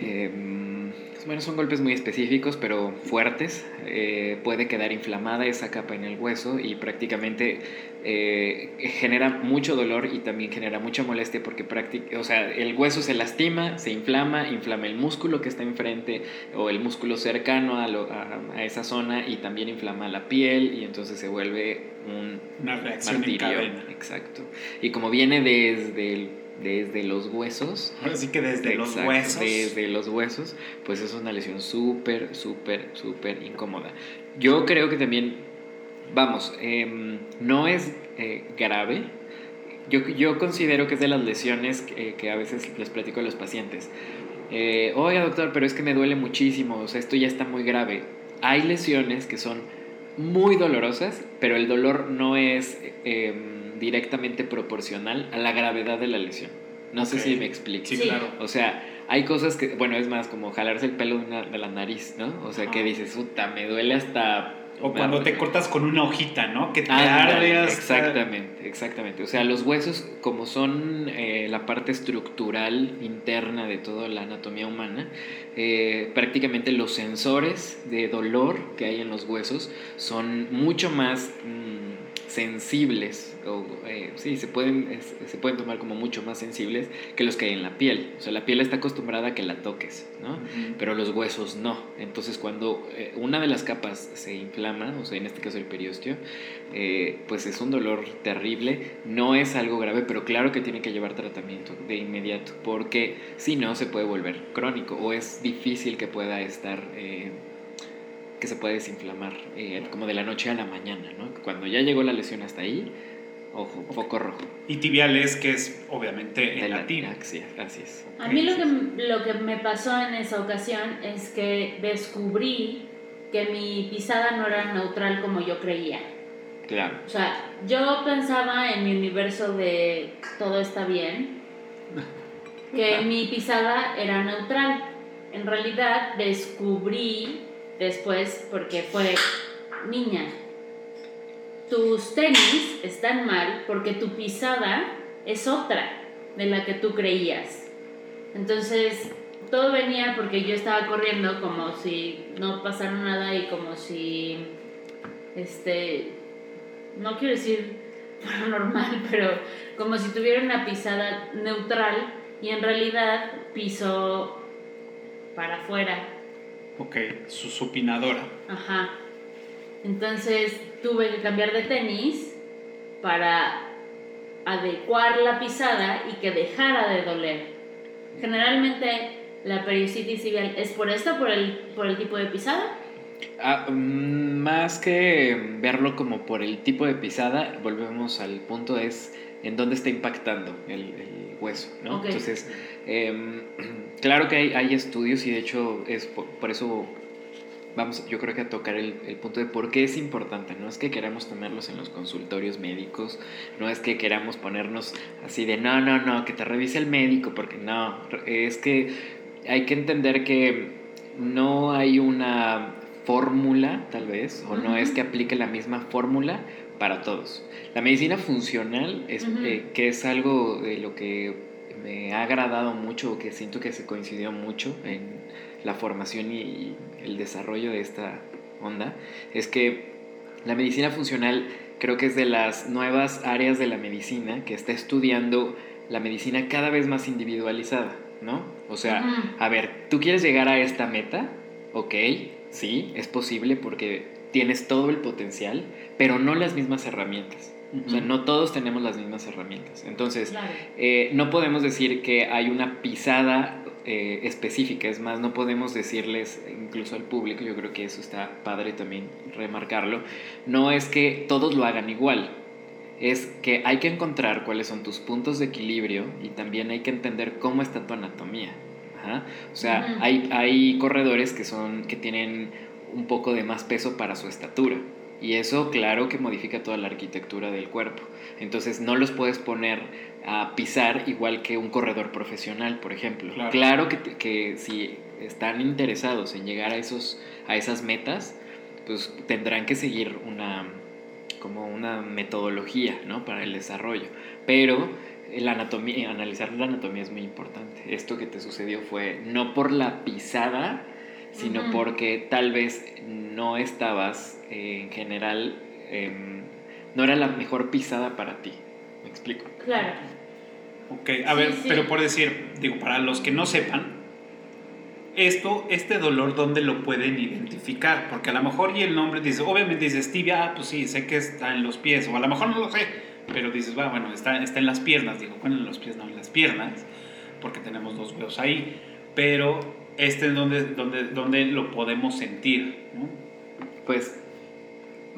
em, bueno, son golpes muy específicos, pero fuertes, eh, puede quedar inflamada esa capa en el hueso y prácticamente eh, genera mucho dolor y también genera mucha molestia porque prácti- o sea, el hueso se lastima, se inflama, inflama el músculo que está enfrente o el músculo cercano a, lo- a- a esa zona y también inflama la piel y entonces se vuelve un Una reacción en martirio. cadena. Exacto. Y como viene desde, el- desde los huesos, Ahora sí que desde los huesos. Desde los huesos, pues es una lesión súper, súper, súper incómoda. Yo creo que también, vamos, em, no es eh, grave. Yo, yo considero que es de las lesiones que, que a veces les platico a los pacientes. Eh, Oiga, doctor, pero es que me duele muchísimo, o sea, esto ya está muy grave. Hay lesiones que son muy dolorosas, pero el dolor no es em, directamente proporcional a la gravedad de la lesión. No sé si me explico. Sí, claro. O sea, hay cosas que, bueno, es más como jalarse el pelo de, una- de la nariz, ¿no? O sea, que dices, puta, me duele hasta... O cuando te cortas con una hojita, ¿no? Que te Ándale, arde hasta- Exactamente, exactamente. O sea, los huesos, como son eh, la parte estructural interna de toda la anatomía humana, eh, prácticamente los sensores de dolor que hay en los huesos son mucho más mm, sensibles, o eh, sí, se pueden, es- se pueden tomar como mucho más sensibles que los que hay en la piel. O sea, la piel está acostumbrada a que la toques, ¿no? Pero los huesos no. Entonces cuando eh, una de las capas se inflama, o sea, en este caso el periostio, eh, pues es un dolor terrible, no es algo grave, pero claro que tiene que llevar tratamiento de inmediato, porque si no se puede volver crónico o es difícil que pueda estar... que se puede desinflamar eh, como de la noche a la mañana, ¿no? Cuando ya llegó la lesión hasta ahí, ojo, foco rojo. Y tibiales, que es obviamente De en la- latín. Así, así es. A mí lo que, lo que me pasó en esa ocasión es que descubrí que mi pisada no era neutral como yo creía. Claro. O sea, yo pensaba en mi universo de todo está bien, que mi pisada era neutral. En realidad descubrí después, porque fue niña, tus tenis están mal porque tu pisada es otra de la que tú creías. Entonces, todo venía porque yo estaba corriendo como si no pasara nada y como si, este, no quiero decir normal, pero como si tuviera una pisada neutral y en realidad piso para afuera. Ok, su supinadora. Ajá. Entonces tuve que cambiar de tenis para adecuar la pisada y que dejara de doler. Generalmente la periositis tibial es por esto, por el, por el tipo de pisada. Ah, mm, más que verlo como por el tipo de pisada, volvemos al punto es en dónde está impactando el, el hueso, ¿no? Entonces, em, claro que hay, hay estudios y de hecho es por, por eso vamos, yo creo que a tocar el, el punto de por qué es importante. No es que queramos tenerlos en los consultorios médicos, no es que queramos ponernos así de no, no, no, que te revise el médico, porque no, es que hay que entender que no hay una fórmula, tal vez, o no es que aplique la misma fórmula para todos. La medicina funcional, es, eh, que es algo de lo que me ha agradado mucho, que siento que se coincidió mucho en la formación y, el desarrollo de esta onda, es que la medicina funcional creo que es de las nuevas áreas de la medicina que está estudiando la medicina cada vez más individualizada, ¿no? O sea, a ver, ¿tú quieres llegar a esta meta? Ok, sí, es posible porque tienes todo el potencial, pero no las mismas herramientas. O sea, no todos tenemos las mismas herramientas. Entonces, Claro. eh, no podemos decir que hay una pisada eh, específica, es más, no podemos decirles, incluso al público, yo creo que eso está padre también remarcarlo, no es que todos lo hagan igual, es que hay que encontrar cuáles son tus puntos de equilibrio y también hay que entender cómo está tu anatomía. Ajá. O sea, hay, hay corredores que, son, que tienen un poco de más peso para su estatura. Y eso, claro, que modifica toda la arquitectura del cuerpo. Entonces, no los puedes poner a pisar igual que un corredor profesional, por ejemplo. Claro. Claro, que, que si están interesados en llegar a, esos, a esas metas, pues tendrán que seguir una, como una metodología ¿no? para el desarrollo. Pero la anatomía, analizar la anatomía es muy importante. Esto que te sucedió fue no por la pisada, sino porque tal vez no estabas eh, en general, em, no era la mejor pisada para ti. ¿Me explico? Claro. Ok, a Sí, ver, sí. pero por decir, digo, para los que no sepan, esto, este dolor, ¿dónde lo pueden identificar? Porque a lo mejor y el nombre dice, obviamente dices tibia, ah, pues sí, sé que está en los pies, o a lo mejor no lo sé, pero dices, va, bueno, está, está en las piernas, digo, bueno, en los pies, no, en las piernas, porque tenemos dos huesos ahí, pero este es donde, donde, donde lo podemos sentir, ¿no? Pues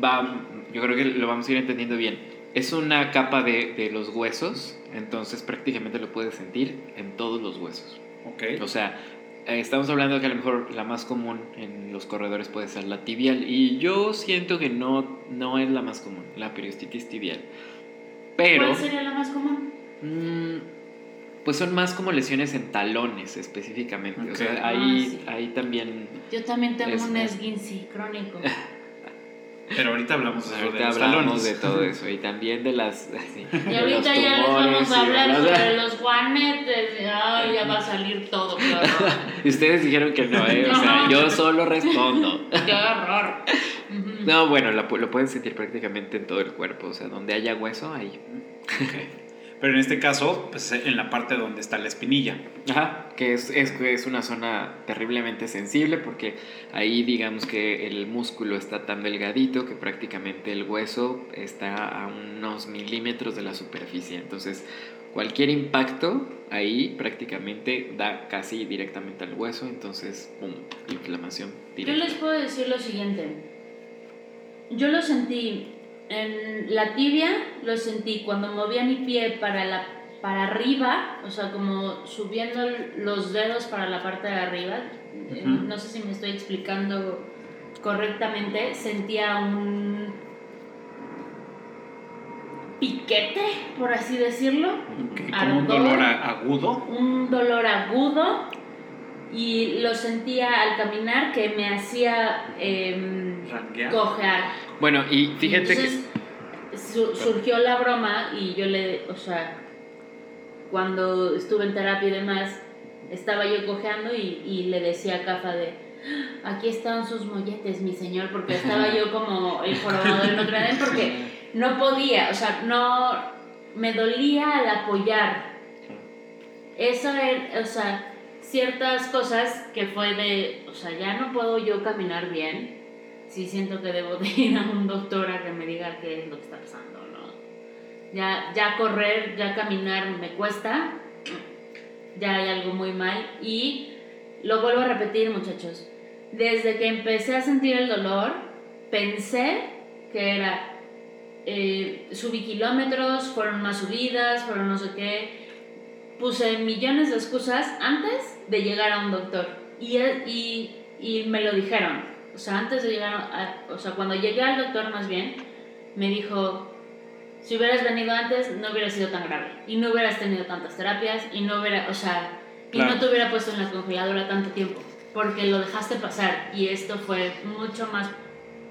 va, yo creo que lo vamos a ir entendiendo bien. Es una capa de, de los huesos, entonces prácticamente lo puedes sentir en todos los huesos. Ok, O sea, eh, estamos hablando que a lo mejor la más común en los corredores puede ser la tibial y yo siento que no, no es la más común, la periostitis tibial. Pero... ¿Cuál sería la más común? Mm, pues son más como lesiones en talones específicamente. O sea, Ah, ahí, sí. ahí también. Yo también tengo Es- un es- esguince crónico. pero ahorita hablamos de, ahorita los hablamos talones. de todo eso y también de las. sí, Y de ahorita ya les tumores vamos a de hablar sobre los juanetes. Ay, ya va a salir todo, qué horror. Y ustedes dijeron que no, ¿eh? O sea, yo solo respondo. Qué horror. No, bueno, la pu- lo pueden sentir prácticamente en todo el cuerpo. O sea, donde haya hueso, ahí. Ok. Pero en este caso, pues en la parte donde está la espinilla. Ajá, que es, es, que es una zona terriblemente sensible porque ahí digamos que el músculo está tan delgadito que prácticamente el hueso está a unos milímetros de la superficie. Entonces, cualquier impacto ahí prácticamente da casi directamente al hueso, entonces, ¡pum! Inflamación Yo directa. les puedo decir lo siguiente. Yo lo sentí en la tibia, lo sentí cuando movía mi pie para, la, para arriba, o sea, como subiendo los dedos para la parte de arriba. Eh. No sé si me estoy explicando correctamente. Sentía un piquete, por así decirlo. Como un dolor agudo. un dolor agudo y lo sentía al caminar que me hacía em, Ranguear. cojear. Bueno, y fíjate que... Su- surgió la broma y yo le, o sea, cuando estuve en terapia y demás, estaba yo cojeando y, y le decía a Cafa de, "Ah, aquí están sus molletes, mi señor, porque estaba yo como el jorobado de Notre Dame, porque no podía, o sea, no, me dolía al apoyar. Eso era, o sea, ciertas cosas que fue de, o sea, ya no puedo yo caminar bien, sí siento que debo de ir a un doctor a que me diga qué es lo que está pasando, ¿no? Ya, ya correr, ya caminar me cuesta, ya hay algo muy mal y lo vuelvo a repetir muchachos, desde que empecé a sentir el dolor, pensé que era, eh, subí kilómetros, fueron más subidas, fueron no sé qué, puse millones de excusas antes de llegar a un doctor y, y, y me lo dijeron. O sea, antes de llegar, a, o sea, cuando llegué al doctor más bien, me dijo, si hubieras venido antes no hubiera sido tan grave y no hubieras tenido tantas terapias y no hubiera, o sea, y Claro. no te hubiera puesto en la congeladora tanto tiempo porque lo dejaste pasar y esto fue mucho más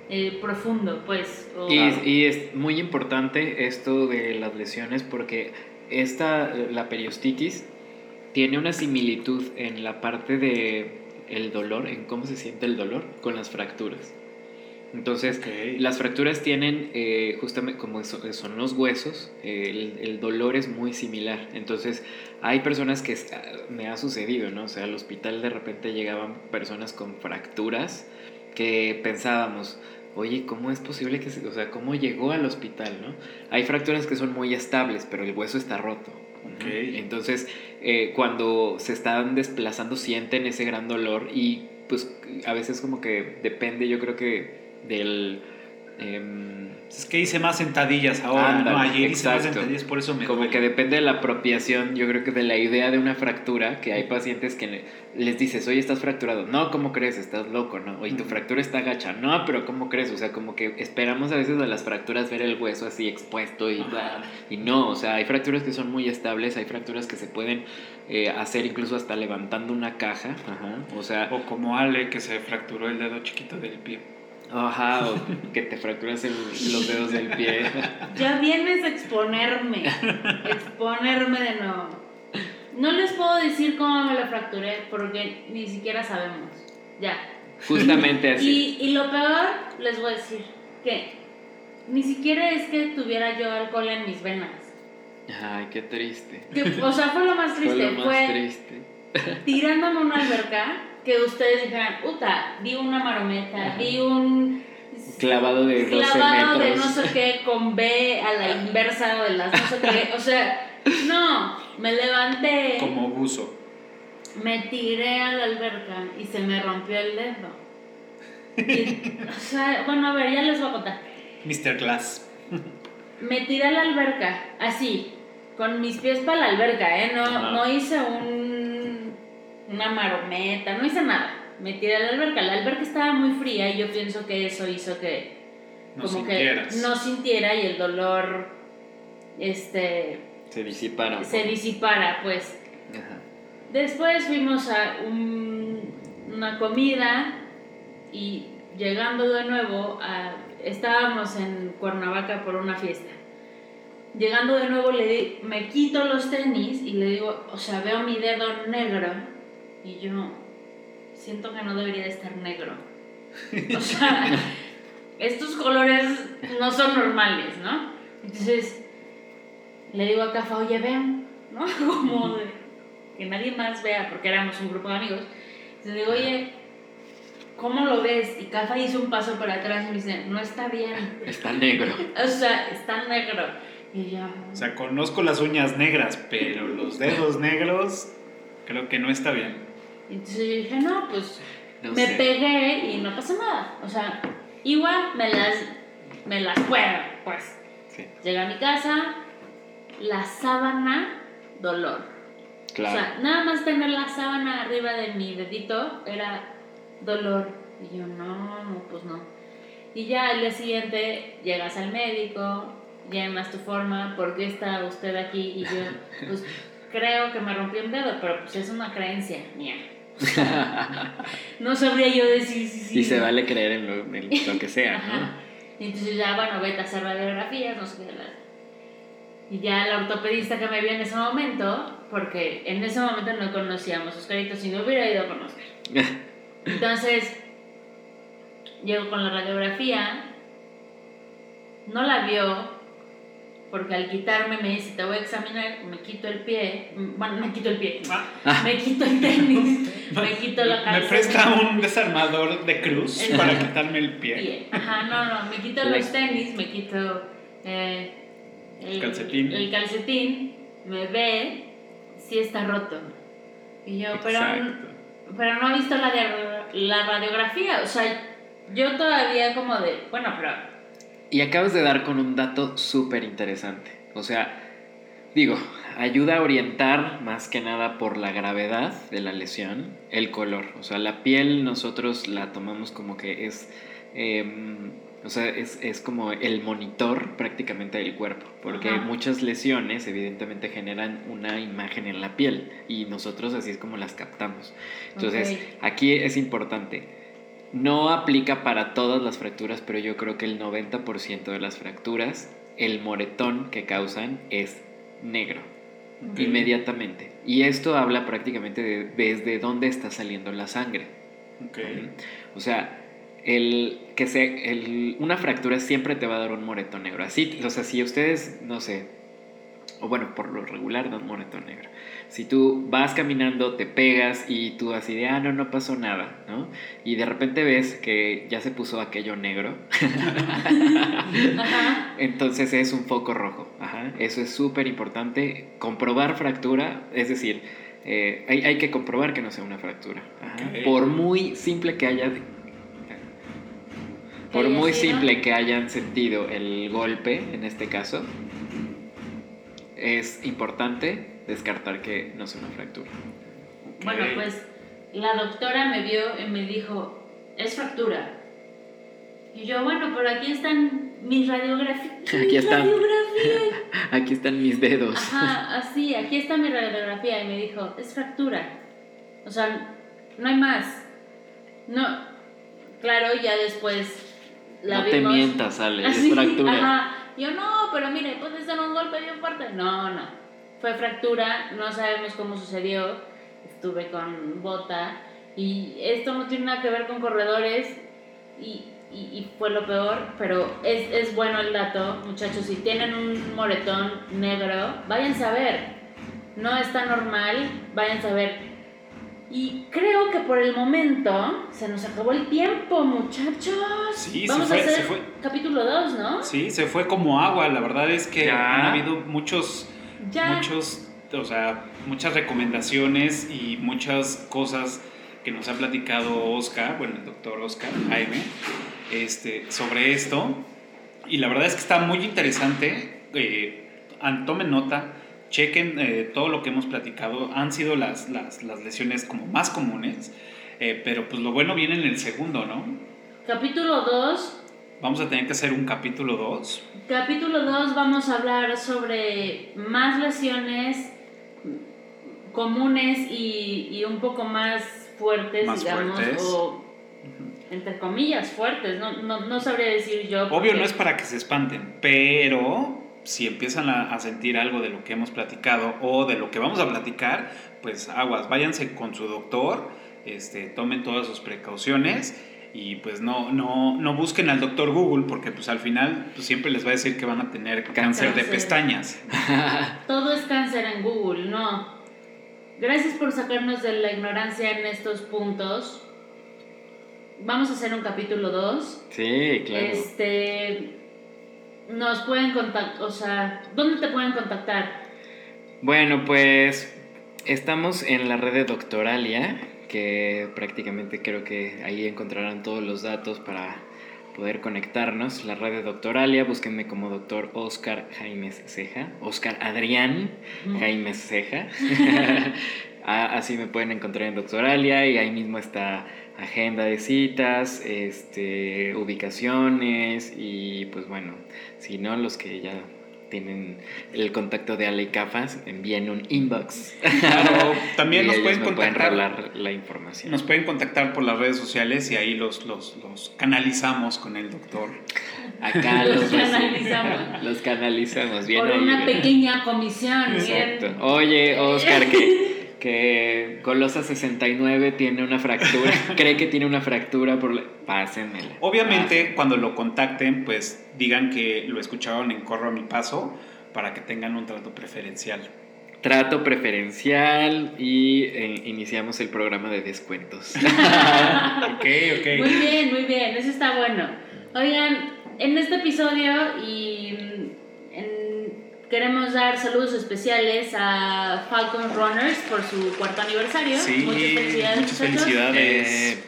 eh, profundo, pues. o- Y, y es muy importante esto de las lesiones porque esta, la periostitis tiene una similitud en la parte de el dolor, en cómo se siente el dolor con las fracturas. Entonces, las fracturas tienen, eh, justamente como so- son los huesos, eh, el, el dolor es muy similar. Entonces, hay personas que, ah, me ha sucedido, ¿no? O sea, al hospital de repente llegaban personas con fracturas que pensábamos, oye, ¿cómo es posible que, se, o sea, cómo llegó al hospital, no? Hay fracturas que son muy estables, pero el hueso está roto. Entonces, eh, cuando se están desplazando sienten ese gran dolor y pues a veces como que depende, yo creo que del... em, Es que hice más sentadillas ahora, ¿no? Ayer hice más sentadillas, por eso me como duele. que depende de la apropiación, yo creo que de la idea de una fractura, que hay pacientes que le- les dices, oye, estás fracturado. No, ¿cómo crees? Estás loco, ¿no? Oye, tu Ujú. fractura está gacha. No, pero ¿cómo crees? O sea, como que esperamos a veces de las fracturas ver el hueso así expuesto y bla. Y no, o sea, hay fracturas que son muy estables, hay fracturas que se pueden eh, hacer incluso hasta levantando una caja. Ajá. O sea, O como Ale que se fracturó el dedo chiquito del pie. Ajá, o que te fracturas el- los dedos del pie. Ya vienes a exponerme. exponerme de nuevo. No les puedo decir cómo me lo fracturé porque ni siquiera sabemos. Ya. Justamente así. Y, y lo peor, les voy a decir que ni siquiera es que tuviera yo alcohol en mis venas. Ay, qué triste. Que, o sea, fue lo más Fue triste. lo más Fue triste. tirándome una alberca que ustedes dijeran, puta, vi una marometa, vi un Clavado de 12 clavado de metros. no sé qué con B a la inversa de las no sé qué. O sea, no, me levanté, Como buzo. me tiré a la alberca y se me rompió el dedo. Y, o sea, bueno, a ver, ya les voy a contar. Mr. Glass. Me tiré a la alberca, así, con mis pies para la alberca, ¿eh? No, Ajá. no hice un, una marometa, no hice nada. Me tiré a la alberca. La alberca estaba muy fría y yo pienso que eso hizo que No como sintieras. que no sintiera y el dolor este Se disiparon. un se disipara, pues. Ajá. Después fuimos a un- una comida y llegando de nuevo a, estábamos en Cuernavaca por una fiesta. Llegando de nuevo le di- me quito los tenis y le digo, o sea, veo mi dedo negro y yo siento que no debería de estar negro. O sea, estos colores no son normales, ¿no? Entonces le digo a Cafa, oye, ven, ¿no? Como de que nadie más vea, porque éramos un grupo de amigos. Entonces digo, oye, ¿cómo lo ves? Y Cafa hizo un paso para atrás y me dice, no está bien. Está negro. O sea, está negro. Y yo, O sea, conozco las uñas negras, pero los dedos negros creo que no está bien. Entonces yo dije, no, pues No me sé. pegué y no pasa nada. O sea, igual me las, me las puedo, pues. Sí, Llegué a mi casa, la sábana, dolor. claro. O sea, nada más tener la sábana arriba de mi dedito era dolor. Y yo, no, no, pues no. Y ya al día siguiente llegas al médico, llenas tu forma, ¿por qué está usted aquí? Y yo, pues creo que me rompí un dedo, pero pues es una creencia mía. No sabría yo decir si sí. y se vale creer en lo, en lo que sea. ¿no? Entonces ya, bueno, vete a hacer radiografías, no sé qué. Y ya el ortopedista que me vio en ese momento, porque en ese momento no conocíamos a Oscarito, si no hubiera ido a conocer. Entonces, llego con la radiografía, no la vio, porque al quitarme me dice, te voy a examinar, me quito el pie, bueno, me quito el pie, Ah, me quito el tenis, me quito la ¿Me calceta. presta un desarmador de cruz para quitarme el pie? Pie. Ajá, no, no, me quito los tenis, me quito eh, el Calcetín. El calcetín, me ve, sí está roto. Y yo, pero, pero no he visto la, de- la radiografía, o sea, yo todavía como de, bueno, pero Y acabas de dar con un dato súper interesante. O sea, digo, ayuda a orientar más que nada por la gravedad de la lesión, el color. O sea, la piel nosotros la tomamos como que es... em, o sea, es, es como el monitor prácticamente del cuerpo, porque Ajá. muchas lesiones evidentemente generan una imagen en la piel y nosotros así es como las captamos. Entonces, aquí es importante. No aplica para todas las fracturas, pero yo creo que el 90% de las fracturas, el moretón que causan es negro, inmediatamente. Y esto habla prácticamente de desde dónde está saliendo la sangre. Ok. O sea, el, que se, el, una fractura siempre te va a dar un moretón negro. Así, o sea, si ustedes, no sé, o bueno, por lo regular da un moretón negro. Si tú vas caminando, te pegas y tú así de, ah, no, no pasó nada, ¿no? Y de repente ves que ya se puso aquello negro, Ajá. entonces es un foco rojo. Ajá. Eso es súper importante. Comprobar fractura, es decir, eh, hay, hay que comprobar que no sea una fractura. Ajá. Por muy simple que haya... Por haya muy sido. simple que hayan sentido el golpe, en este caso, es importante descartar que no sea una fractura. Bueno, pues la doctora me vio y me dijo, es fractura. Y yo, bueno, pero aquí están mis radiografías. Aquí están. radiografías. Aquí están mis dedos. Ajá, así, aquí está mi radiografía. Y me dijo, es fractura. O sea, no hay más. No, claro, ya después la no te mientas, Ale, Así, es fractura. Ajá. Yo no, pero mire, puede ser un golpe bien fuerte. No, no. Fue fractura, no sabemos cómo sucedió. Estuve con bota. Y esto no tiene nada que ver con corredores. Y, y, y fue lo peor. Pero es, es bueno el dato, muchachos. Si tienen un moretón negro, váyanse a ver. No está normal, váyanse a ver. Y creo que por el momento se nos acabó el tiempo, muchachos. Sí, se Vamos fue, a hacer se fue. capítulo 2, ¿no? Sí, se fue como agua. La verdad es que Ya. han habido muchos, Ya. muchos, o sea, muchas recomendaciones y muchas cosas que nos ha platicado Oscar, bueno, el doctor Oscar Jaime, este, sobre esto. Y la verdad es que está muy interesante. Eh, tomen nota, chequen eh, todo lo que hemos platicado. Han sido las, las, las lesiones como más comunes, eh, pero pues lo bueno viene en el segundo, ¿no? Capítulo 2. Vamos a tener que hacer un capítulo 2. Capítulo 2 vamos a hablar sobre más lesiones comunes y, y un poco más fuertes, Más digamos, fuertes. o entre comillas fuertes, no, no, no sabría decir yo. Obvio porque- no es para que se espanten, pero si empiezan a, a sentir algo de lo que hemos platicado o de lo que vamos a platicar, pues aguas, váyanse con su doctor, este, tomen todas sus precauciones y pues no, no, no busquen al doctor Google porque pues al final pues, siempre les va a decir que van a tener cáncer de Cáncer. pestañas. Todo es cáncer en Google, no. Gracias por sacarnos de la ignorancia en estos puntos. Vamos a hacer un capítulo 2. Sí, claro. Este. Nos pueden contactar, o sea, ¿dónde te pueden contactar? Bueno, pues estamos en la red de Doctoralia, que prácticamente creo que ahí encontrarán todos los datos para poder conectarnos. La red de Doctoralia, búsquenme como doctor Oscar Jaimes Ceja, Oscar Adrián Jaimes Ceja. Ah, Así me pueden encontrar en Doctoralia y ahí mismo está agenda de citas, este, ubicaciones y pues bueno, si no, los que ya tienen el contacto de Ale y Cafas, envíen un inbox. Claro, también Y nos pueden contactar. revelar la información. Nos pueden contactar por las redes sociales y ahí los, los, los canalizamos con el doctor. Acá Los canalizamos. los canalizamos bien. Por una bien. pequeña comisión, Exacto. bien. Oye, Oscar, que, que Golosa 69 tiene una fractura, cree que tiene una fractura por la... Pásenmela. Obviamente, cuando lo contacten, pues digan que lo escucharon en Corro a mi paso para que tengan un trato preferencial. Trato preferencial y eh, iniciamos el programa de descuentos. ok, ok. Muy bien, muy bien, eso está bueno. Oigan, en este episodio y queremos dar saludos especiales a Falcon Runners por su cuarto aniversario. Sí, muchas felicidades. muchas felicidades. Eh,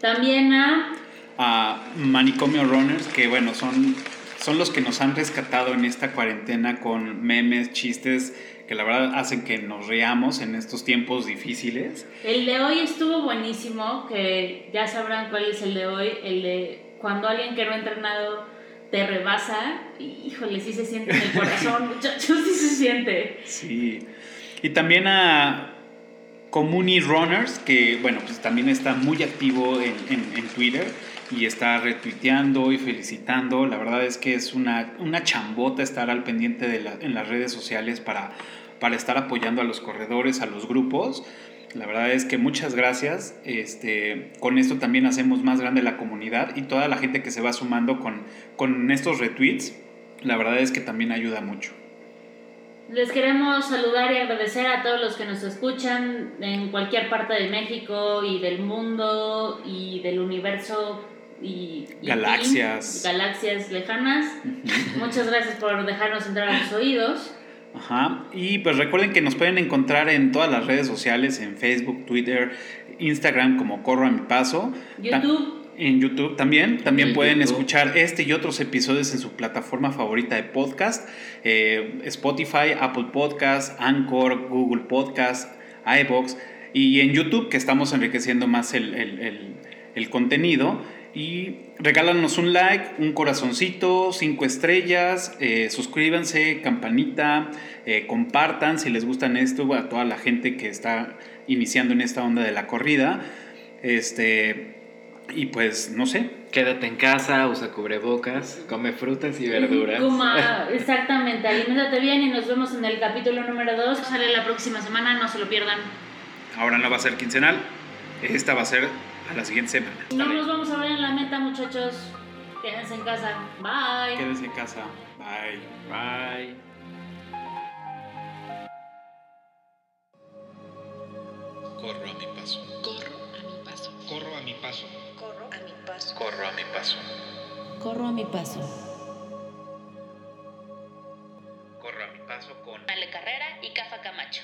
También a a Manicomio Runners, que bueno, son, son los que nos han rescatado en esta cuarentena con memes, chistes, que la verdad hacen que nos riamos en estos tiempos difíciles. El de hoy estuvo buenísimo, que ya sabrán cuál es el de hoy, el de cuando alguien que no ha entrenado te rebasa, y, híjole, sí se siente en el corazón, muchachos, sí se siente. Sí. Y también a Community Runners, que bueno, pues también está muy activo en, en- en Twitter y está retuiteando y felicitando. La verdad es que es una, una chambota estar al pendiente de la- en las redes sociales para, para estar apoyando a los corredores, a los grupos. La verdad es que muchas gracias. Este, con esto también hacemos más grande la comunidad y toda la gente que se va sumando con, con estos retweets. La verdad es que también ayuda mucho. Les queremos saludar y agradecer a todos los que nos escuchan en cualquier parte de México y del mundo y del universo y, y Galaxias. y galaxias lejanas. Muchas gracias por dejarnos entrar a sus oídos. Ajá. Y pues recuerden que nos pueden encontrar en todas las redes sociales, en Facebook, Twitter, Instagram como Corro a mi paso. YouTube. En YouTube también. También En pueden YouTube. escuchar este y otros episodios en su plataforma favorita de podcast. eh, Spotify, Apple Podcast, Anchor, Google Podcast, iBox. Y en YouTube que estamos enriqueciendo más el, el- el- el contenido. Y regálanos un like, un corazoncito, cinco estrellas, eh, suscríbanse, campanita, eh, compartan si les gustan esto a toda la gente que está iniciando en esta onda de la corrida. Este, y pues, no sé, Quédate en casa, usa cubrebocas, come frutas y verduras. Exactamente, alimentate bien y nos vemos en el capítulo número 2. Sale la próxima semana, no se lo pierdan. ahora no va a ser quincenal, esta va a ser a la siguiente semana. No nos vamos a ver en la meta, muchachos. Quédense en casa. Bye. Quédense en casa. Bye. Bye. Corro a mi paso. Corro a mi paso. Corro a mi paso. Corro a mi paso. Corro a mi paso. Corro a mi paso. Corro a mi paso con Ale Carrera y Cafa Camacho.